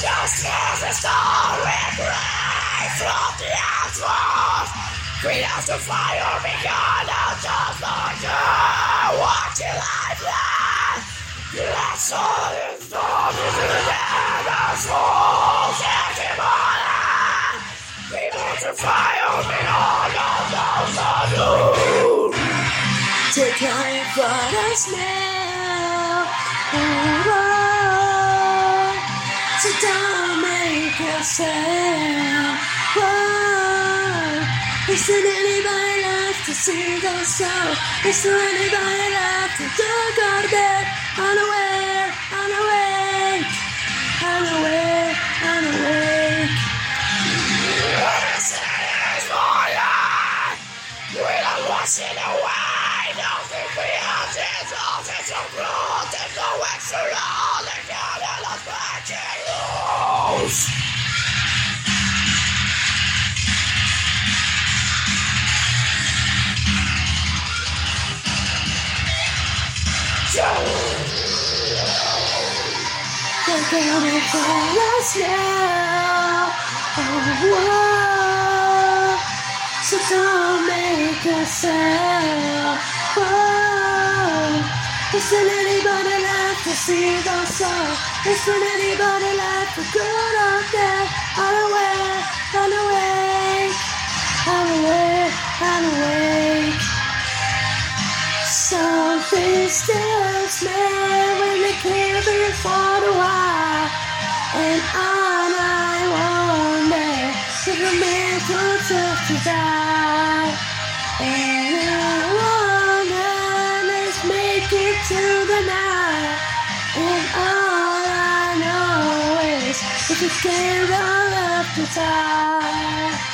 just as a star and gray from the asphalt. Green as the fire begun out just you. Watch your life last. You left soul and storm into the dead of souls. Everybody. People to fire on those of you. Take time for us now. So don't make sound. Whoa. Is there anybody left to sing those songs? Is there anybody left to do go to bed? Unaware, unawake, unaware, unawake. We're washing away. They're gonna call us now. Oh, whoa. So don't make a sound. Whoa. Isn't anybody left to see those songs? Isn't anybody left for good or dead? Unaware, unawake, for a while. And all I wonder if a man could just to die. And I wonder, let's make it to the night. And all I know is if you can't run up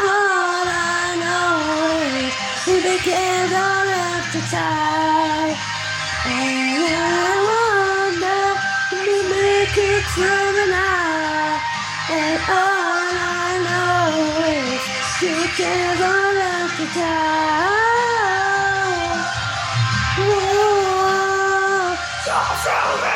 all I know is can't all have to tie. And I wonder if we make it through the night. And all I know is can't all have to die. Whoa. So from